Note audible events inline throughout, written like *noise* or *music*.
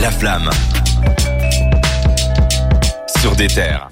La flamme. Sur des terres.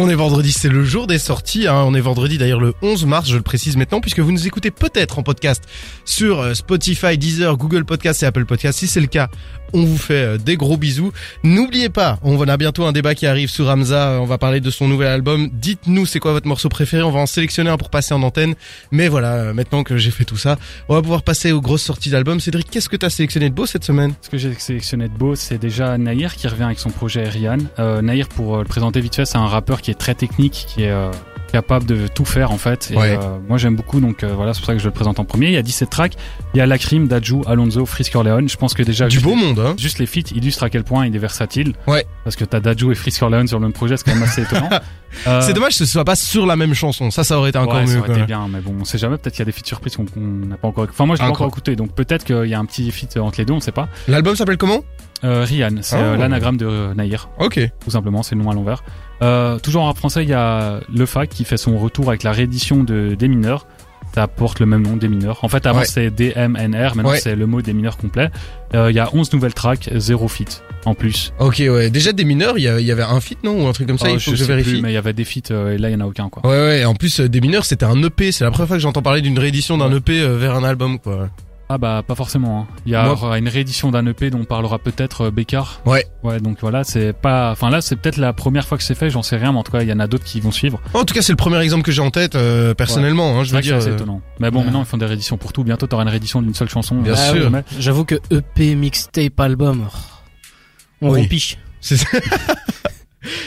On est vendredi, c'est le jour des sorties. Hein. On est vendredi d'ailleurs le 11 mars, je le précise maintenant, puisque vous nous écoutez peut-être en podcast sur euh, Spotify, Deezer, Google Podcast et Apple Podcast. Si c'est le cas, on vous fait euh, des gros bisous. N'oubliez pas, on a bientôt un débat qui arrive sur Ramza. euh, On va parler de son nouvel album. Dites-nous c'est quoi votre morceau préféré? On va en sélectionner un pour passer en antenne. Mais voilà, euh, maintenant que j'ai fait tout ça, on va pouvoir passer aux grosses sorties d'albums. Cédric, qu'est-ce que t'as sélectionné de beau cette semaine? Ce que j'ai sélectionné de beau, c'est déjà Nair qui revient avec son projet Rian. Euh, Nair, pour le présenter vite fait, c'est un rappeur qui est très technique, qui est euh, capable de tout faire en fait. Et, Ouais. euh, moi j'aime beaucoup, donc euh, voilà, c'est pour ça que je le présente en premier. Il y a 17 tracks. Il y a Lacrim, Dajou, Alonso, Frisk Orleans. Je pense que déjà Du beau les- monde, hein Juste les feats illustrent à quel point il est versatile. Ouais. Parce que t'as Dajou et Frisk Orleans sur le même projet, c'est quand même assez étonnant. *laughs* Euh, C'est dommage que ce soit pas sur la même chanson. Ça, ça aurait été encore ouais, ça mieux. aurait été bien, mais bon, on sait jamais. Peut-être qu'il y a des feats surprises qu'on qu'on n'a pas encore. Enfin, moi, je l'ai pas Encore. écouté, donc peut-être qu'il y a un petit feat entre les deux, on sait pas. L'album s'appelle comment? Euh, c'est Oh. euh, l'anagramme de Nair. Ok. tout simplement, c'est le nom à l'envers. Euh, toujours en rap français, il y a Le Fac qui fait son retour avec la réédition de Des mineurs. Ça porte le même nom, Des mineurs. En fait, avant Ouais. c'était DMNR, maintenant Ouais. c'est le mot Des mineurs complet. Euh, Il y a 11 nouvelles tracks, zéro feat en plus. Ok, ouais. Déjà des mineurs, il y, avait un feat, non? Ou un truc comme ça, Euh, il faut que je sais vérifie. plus, mais il y avait des feats euh, et là il y en a aucun quoi. Ouais, ouais. En plus, euh, des mineurs, c'était un EP. C'est la première fois que j'entends parler d'une réédition d'un Ouais. EP euh, vers un album, quoi. Ah bah pas forcément. hein. Il y a une réédition d'un EP dont on parlera peut-être euh, Bécard. Ouais. Ouais, donc voilà, c'est pas. Enfin là, c'est peut-être la première fois que c'est fait. J'en sais rien, mais en tout cas, il y en a d'autres qui vont suivre. En tout cas, c'est le premier exemple que j'ai en tête, euh, personnellement. Hein, je C'est veux c'est dire. assez euh, étonnant. Mais bon, ouais. maintenant ils font des rééditions pour tout. Bientôt, t'auras une réédition d'une seule chanson. Bien Euh, sûr. J'avoue que EP, mixtape, album, on Oui. c'est- *laughs*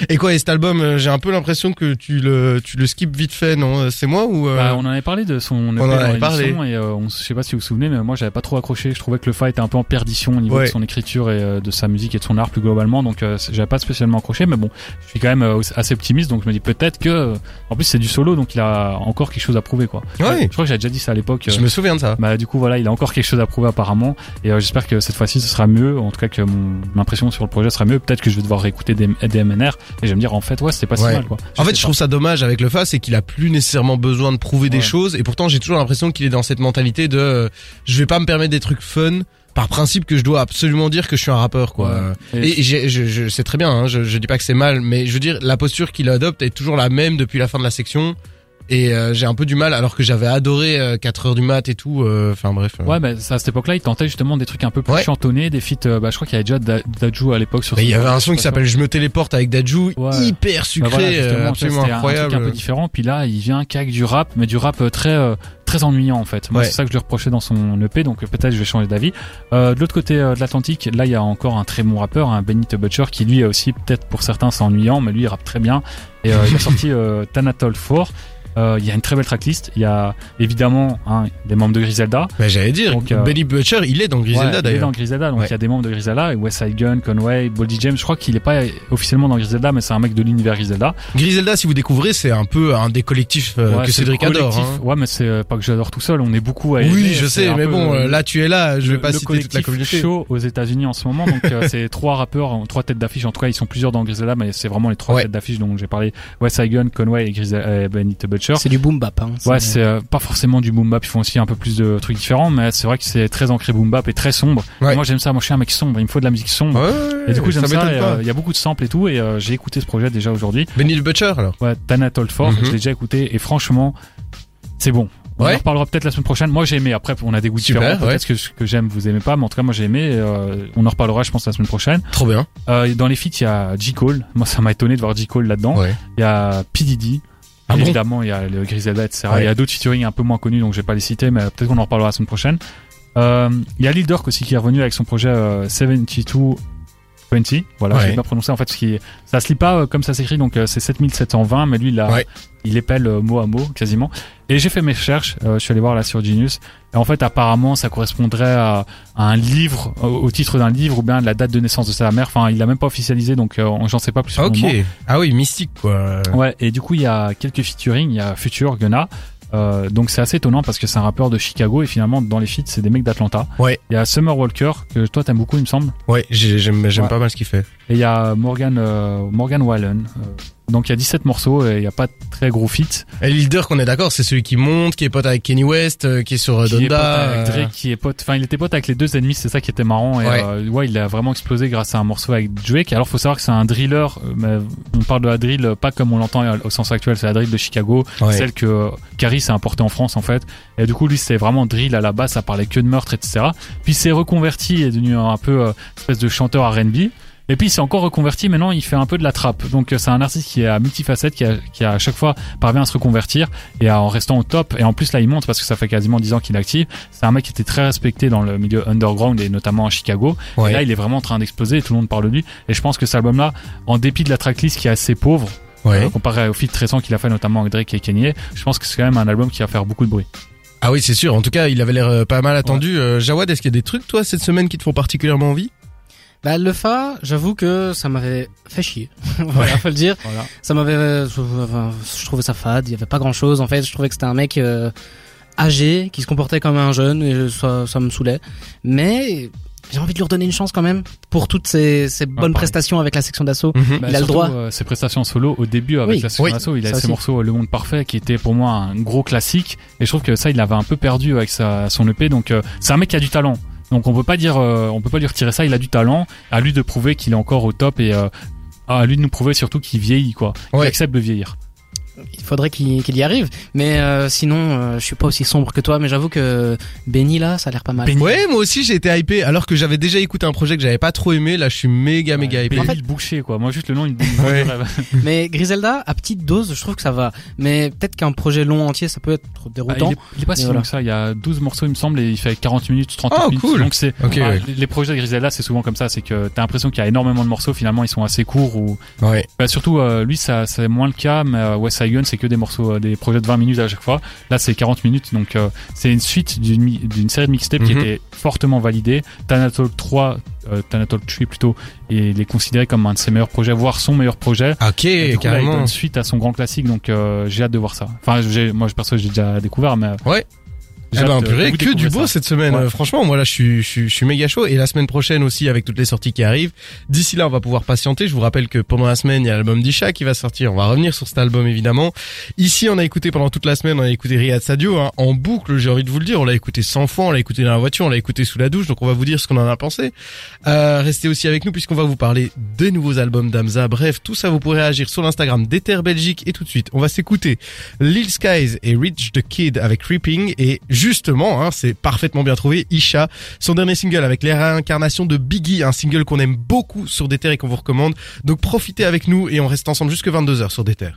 Et quoi, et cet album, euh, j'ai un peu l'impression que tu le, tu le skip vite fait, non Euh, C'est moi ou euh, Bah, on en avait parlé de son EP en dans avait l'émission et euh, on, je sais pas si vous vous souvenez, mais moi j'avais pas trop accroché. Je trouvais que le fight était un peu en perdition au niveau Ouais. de son écriture et euh, de sa musique et de son art plus globalement. Donc euh, j'avais pas spécialement accroché, mais bon, je suis quand même assez optimiste. Donc je me dis peut-être que, en plus c'est du solo, donc il a encore quelque chose à prouver quoi. Ouais. Je crois que j'avais déjà dit ça à l'époque. Je me souviens de ça. Bah du coup voilà, il a encore quelque chose à prouver apparemment et euh, j'espère que cette fois-ci ce sera mieux, en tout cas que mon impression sur le projet sera mieux. Peut-être que je vais devoir réécouter des, des Et je vais me dire en fait ouais c'était pas Ouais. si mal quoi. En fait, sais je trouve ça dommage avec le Fa, c'est qu'il a plus nécessairement besoin de prouver des choses, et pourtant j'ai toujours l'impression qu'il est dans cette mentalité de, euh, je vais pas me permettre des trucs fun par principe que je dois absolument dire que je suis un rappeur, quoi. Ouais. Et, et je, je, c'est très bien, hein, je, je dis pas que c'est mal, mais je veux dire, la posture qu'il adopte est toujours la même depuis la fin de la section. Et euh, j'ai un peu du mal, alors que j'avais adoré euh, 4 heures du mat et tout. Euh, enfin bref. Euh. Ouais, mais à cette époque-là, ils tentaient justement des trucs un peu plus chantonnés, des feats. Euh, bah, je crois qu'il y avait déjà da Dajou à l'époque sur. Mais il y avait un son qui s'appelle Je me téléporte avec Dajou, bah, hyper sucré, bah absolument incroyable. Un, truc un peu différent. Puis là, il vient qu'avec du rap, mais du rap très très ennuyant en fait. Moi, ouais. c'est ça que je lui reprochais dans son EP, donc peut-être je vais changer d'avis. Euh, de l'autre côté de l'Atlantique, là, il y a encore un très bon rappeur, un hein, Benny The Butcher, qui lui aussi, peut-être pour certains, c'est ennuyant, mais lui, il rappe très bien. Et il a *laughs* sorti Thanatol 4 euh, il y a une très belle tracklist. Il y a évidemment hein, des membres de Griselda. Bah, J'allais dire, donc, euh, Butcher, il est dans Griselda d'ailleurs. Il est dans Griselda, donc il y a des membres de Griselda. West Side Gun, Conway, Boldy James. Je crois qu'il n'est pas officiellement dans Griselda, mais c'est un mec de l'univers Griselda. Griselda, si vous découvrez, c'est un peu un des collectifs euh, que Cédric adore. Hein. Ouais, mais c'est pas que j'adore tout seul. On est beaucoup à. Oui, je sais, mais bon, là tu es là. Je vais pas citer toute la communauté. chaud aux États-Unis en ce moment. Donc c'est *laughs* trois rappeurs, trois têtes d'affiche. En tout cas, ils sont plusieurs dans Griselda, mais c'est vraiment les trois têtes d'affiche dont j'ai parlé. West Side Gun, Conway et Griselda, Benny Butcher. C'est du boom bap. Hein. Ouais, c'est euh, pas forcément du boom bap. Ils font aussi un peu plus de trucs différents, mais c'est vrai que c'est très ancré boom bap et très sombre. Ouais. Et moi, j'aime ça. Moi, je suis un mec sombre. Il me faut de la musique sombre. Ouais, ouais, Et du coup, j'aime ça. euh, Il y a beaucoup de samples et tout. Et euh, j'ai écouté ce projet déjà aujourd'hui. Benny le Butcher alors? Ouais, Tanatol Fort. Mhm. Je l'ai déjà écouté. Et franchement, c'est bon. On Ouais. en reparlera peut-être la semaine prochaine. Moi, j'ai aimé. Après, on a des goûts Super, différents. ouais. Peut-être que ce que j'aime, vous aimez pas. Mais en tout cas, moi, j'ai aimé. euh, on en reparlera, je pense, la semaine prochaine. Trop bien. Euh, dans les feats, il y a J. Cole. Moi, ça m'a étonné de voir J. Cole là-dedans. Ouais. Il y a P. Diddy. Ah bon Évidemment, il y a le Griselda, etc. Ouais. Il y a d'autres featuring un peu moins connus, donc je vais pas les citer, mais peut-être qu'on en reparlera la semaine prochaine. Euh, il y a Lil Durk aussi qui est revenu avec son projet euh, 72 20. Voilà, Ouais. je vais pas prononcer en fait ce qui est, ça se lit pas euh, comme ça s'écrit, donc euh, c'est 7720, mais lui il a, Ouais. il épelle euh, mot à mot quasiment. Et j'ai fait mes recherches, euh, je suis allé voir là sur Genius, et en fait apparemment ça correspondrait à, à un livre, au, au titre d'un livre ou bien la date de naissance de sa mère. Enfin, il l'a même pas officialisé, donc euh, j'en sais pas plus. le Ok. Ah oui, mystique quoi. Ouais, et du coup, il y a quelques featuring, il y a Future, Gunna. Euh, donc c'est assez étonnant parce que c'est un rappeur de Chicago et finalement dans les feats c'est des mecs d'Atlanta. Ouais. Il y a Summer Walker que toi t'aimes beaucoup il me semble. Ouais, j'ai- j'aime j'aime Ouais. pas mal ce qu'il fait. Et il y a Morgan euh, Morgan Wallen. Euh, Donc il y a 17 morceaux et il n'y a pas de très gros feat. Et Lil Durk, on est d'accord, c'est celui qui monte, qui est pote avec Kenny West, euh, qui est sur euh, Qui est pote Donda. avec euh, Drake, qui est pote, enfin il était pote avec les deux ennemis, c'est ça qui était marrant. Et Ouais. euh, ouais, il a vraiment explosé grâce à un morceau avec Drake. Alors faut savoir que c'est un driller, mais on parle de la drill pas comme on l'entend au sens actuel, c'est la drill de Chicago, Ouais. celle que Caris a importée en France en fait. Et du coup lui c'était vraiment drill à la base, ça parlait que de meurtre, etc. Puis s'est reconverti et est devenu un peu euh, espèce de chanteur R&B. Et puis il s'est encore reconverti, maintenant il fait un peu de la trappe. Donc euh, c'est un artiste qui est à multifacette, qui a, qui a à chaque fois parvient à se reconvertir et à- en restant au top. Et en plus là il monte parce que ça fait quasiment 10 ans qu'il est actif. C'est un mec qui était très respecté dans le milieu underground et notamment à Chicago. Ouais. Et là il est vraiment en train d'exploser et tout le monde parle de lui. Et je pense que cet album là, en dépit de la tracklist qui est assez pauvre, Ouais. euh, comparé au feat récent qu'il a fait notamment avec Drake et Kanye, je pense que c'est quand même un album qui va faire beaucoup de bruit. Ah oui, c'est sûr. En tout cas, il avait l'air euh, pas mal attendu. Euh, Jawad, est-ce qu'il y a des trucs, toi, cette semaine qui te font particulièrement envie? Bah le Fa, j'avoue que ça m'avait fait chier. *laughs* voilà, faut le dire. Voilà. Ça m'avait, je trouvais ça fade. Il y avait pas grand chose en fait. Je trouvais que c'était un mec euh, âgé qui se comportait comme un jeune et ça, ça me saoulait. Mais j'ai envie de lui redonner une chance quand même pour toutes ces, ces bonnes pareil. prestations avec la section d'assaut. Mhm. Bah, Il a le droit. euh, ses prestations solo au début avec Oui. la Section Oui, d'Assaut, il a ça ses aussi. morceaux euh, Le Monde Parfait qui était pour moi un gros classique et je trouve que ça il l'avait un peu perdu avec sa, son EP donc euh, c'est un mec qui a du talent. Donc on peut pas dire euh, on peut pas lui retirer ça, il a du talent, à lui de prouver qu'il est encore au top et euh, à lui de nous prouver surtout qu'il vieillit quoi. Il Ouais. accepte de vieillir. Il faudrait qu'il qu'il y arrive. Mais euh, sinon, euh, je suis pas aussi sombre que toi. Mais j'avoue que Benny là, ça a l'air pas mal. Ouais, moi aussi j'ai été hypé alors que j'avais déjà écouté un projet que j'avais pas trop aimé. Là, je suis méga méga hypé. Benny En fait- le boucher quoi. Moi juste le nom il me Ouais. *laughs* Mais Griselda, à petite dose, je trouve que ça va. Mais peut-être qu'un projet long entier, ça peut être Ah, déroutant. il, est, il est pas si long que ça, il y a 12 morceaux il me semble et il fait 40 minutes, 30 Oh, minutes. cool. Donc c'est enfin, ouais. les- les projets de Griselda c'est souvent comme ça, c'est que t'as l'impression qu'il y a énormément de morceaux, finalement ils sont assez courts ou Ouais. Bah surtout euh, lui ça c'est moins le cas mais euh, West Gun c'est que des morceaux euh, des projets de 20 minutes à chaque fois là c'est 40 minutes donc euh, c'est une suite d'une série de mixtapes qui Mhm. était fortement validée Thanatalk 3 euh, Thanatalk 3 plutôt et il est considéré comme un de ses meilleurs projets voire son meilleur projet Ok, et là, il carrément. donne suite à son grand classique donc euh, j'ai hâte de voir ça enfin j'ai moi je perso j'ai déjà découvert mais Ouais. Eh ben, purée, que du beau ça. cette semaine. Ouais. Franchement, moi là, je suis, je suis, je suis méga chaud. Et la semaine prochaine aussi, avec toutes les sorties qui arrivent. D'ici là, on va pouvoir patienter. Je vous rappelle que pendant la semaine, il y a l'album d'Isha qui va sortir. On va revenir sur cet album, évidemment. Ici, on a écouté pendant toute la semaine, on a écouté Riyad Sadio, hein, en boucle, j'ai envie de vous le dire. On l'a écouté 100 fois, on l'a écouté dans la voiture, on l'a écouté sous la douche. Donc, on va vous dire ce qu'on en a pensé. Euh, restez aussi avec nous puisqu'on va vous parler des nouveaux albums d'Amza. Bref, tout ça, vous pourrez réagir sur l'Instagram d'Ether Belgique. Et tout de suite, on va s'écouter Lil Skies et Rich the Kid avec Creeping. Et justement, hein, c'est parfaitement bien trouvé, Isha, son dernier single avec les réincarnations de Biggie, un single qu'on aime beaucoup sur Dether et qu'on vous recommande. Donc profitez avec nous et on reste ensemble jusque 22h sur Dether.